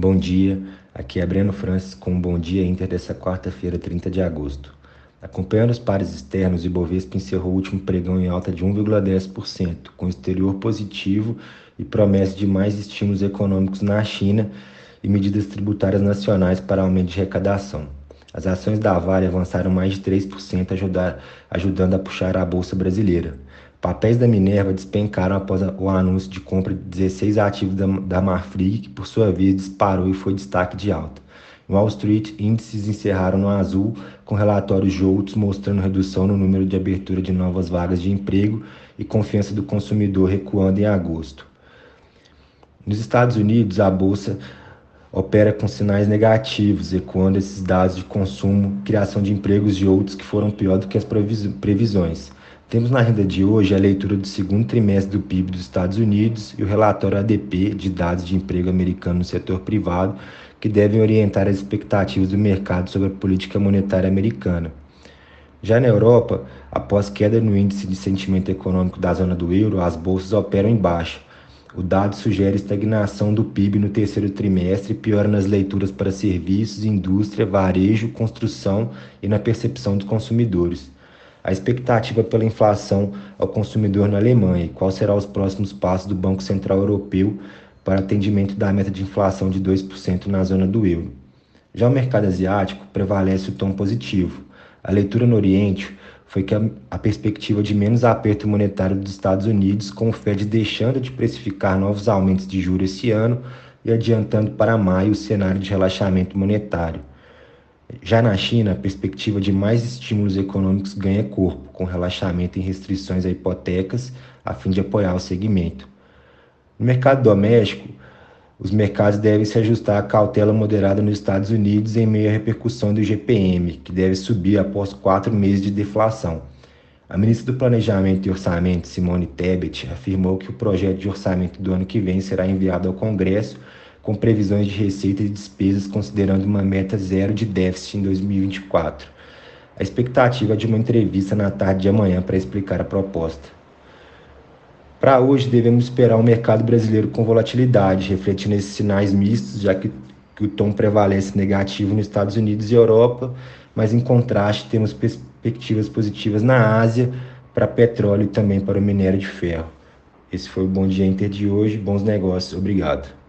Bom dia, aqui é Breno Francis com um Bom Dia Inter dessa quarta-feira, 30 de agosto. Acompanhando os pares externos, o Ibovespa encerrou o último pregão em alta de 1,10%, com exterior positivo e promessa de mais estímulos econômicos na China e medidas tributárias nacionais para aumento de arrecadação. As ações da Vale avançaram mais de 3%, ajudar, ajudando a puxar a bolsa brasileira. Papéis da Minerva despencaram após o anúncio de compra de 16 ativos da, da Marfrig, que por sua vez disparou e foi destaque de alta. Em Wall Street, índices encerraram no azul, com relatórios outros mostrando redução no número de abertura de novas vagas de emprego e confiança do consumidor recuando em agosto. Nos Estados Unidos, a bolsa opera com sinais negativos, ecoando esses dados de consumo, criação de empregos e outros que foram pior do que as previsões. Temos na renda de hoje a leitura do segundo trimestre do PIB dos Estados Unidos e o relatório ADP de dados de emprego americano no setor privado, que devem orientar as expectativas do mercado sobre a política monetária americana. Já na Europa, após queda no índice de sentimento econômico da zona do euro, as bolsas operam em baixa. O dado sugere estagnação do PIB no terceiro trimestre, piora nas leituras para serviços, indústria, varejo, construção e na percepção dos consumidores a expectativa pela inflação ao consumidor na Alemanha e quais serão os próximos passos do Banco Central Europeu para atendimento da meta de inflação de 2% na zona do euro. Já o mercado asiático prevalece o tom positivo. A leitura no Oriente foi que a, a perspectiva de menos aperto monetário dos Estados Unidos, com o Fed deixando de precificar novos aumentos de juros esse ano e adiantando para maio o cenário de relaxamento monetário. Já na China, a perspectiva de mais estímulos econômicos ganha corpo, com relaxamento em restrições a hipotecas, a fim de apoiar o segmento. No mercado doméstico, os mercados devem se ajustar à cautela moderada nos Estados Unidos em meio à repercussão do GPM, que deve subir após quatro meses de deflação. A ministra do Planejamento e Orçamento, Simone Tebet, afirmou que o projeto de orçamento do ano que vem será enviado ao Congresso com previsões de receita e despesas considerando uma meta zero de déficit em 2024. A expectativa é de uma entrevista na tarde de amanhã para explicar a proposta. Para hoje, devemos esperar um mercado brasileiro com volatilidade, refletindo esses sinais mistos, já que, que o tom prevalece negativo nos Estados Unidos e Europa, mas em contraste, temos perspectivas positivas na Ásia para petróleo e também para o minério de ferro. Esse foi o Bom Dia Inter de hoje. Bons negócios. Obrigado.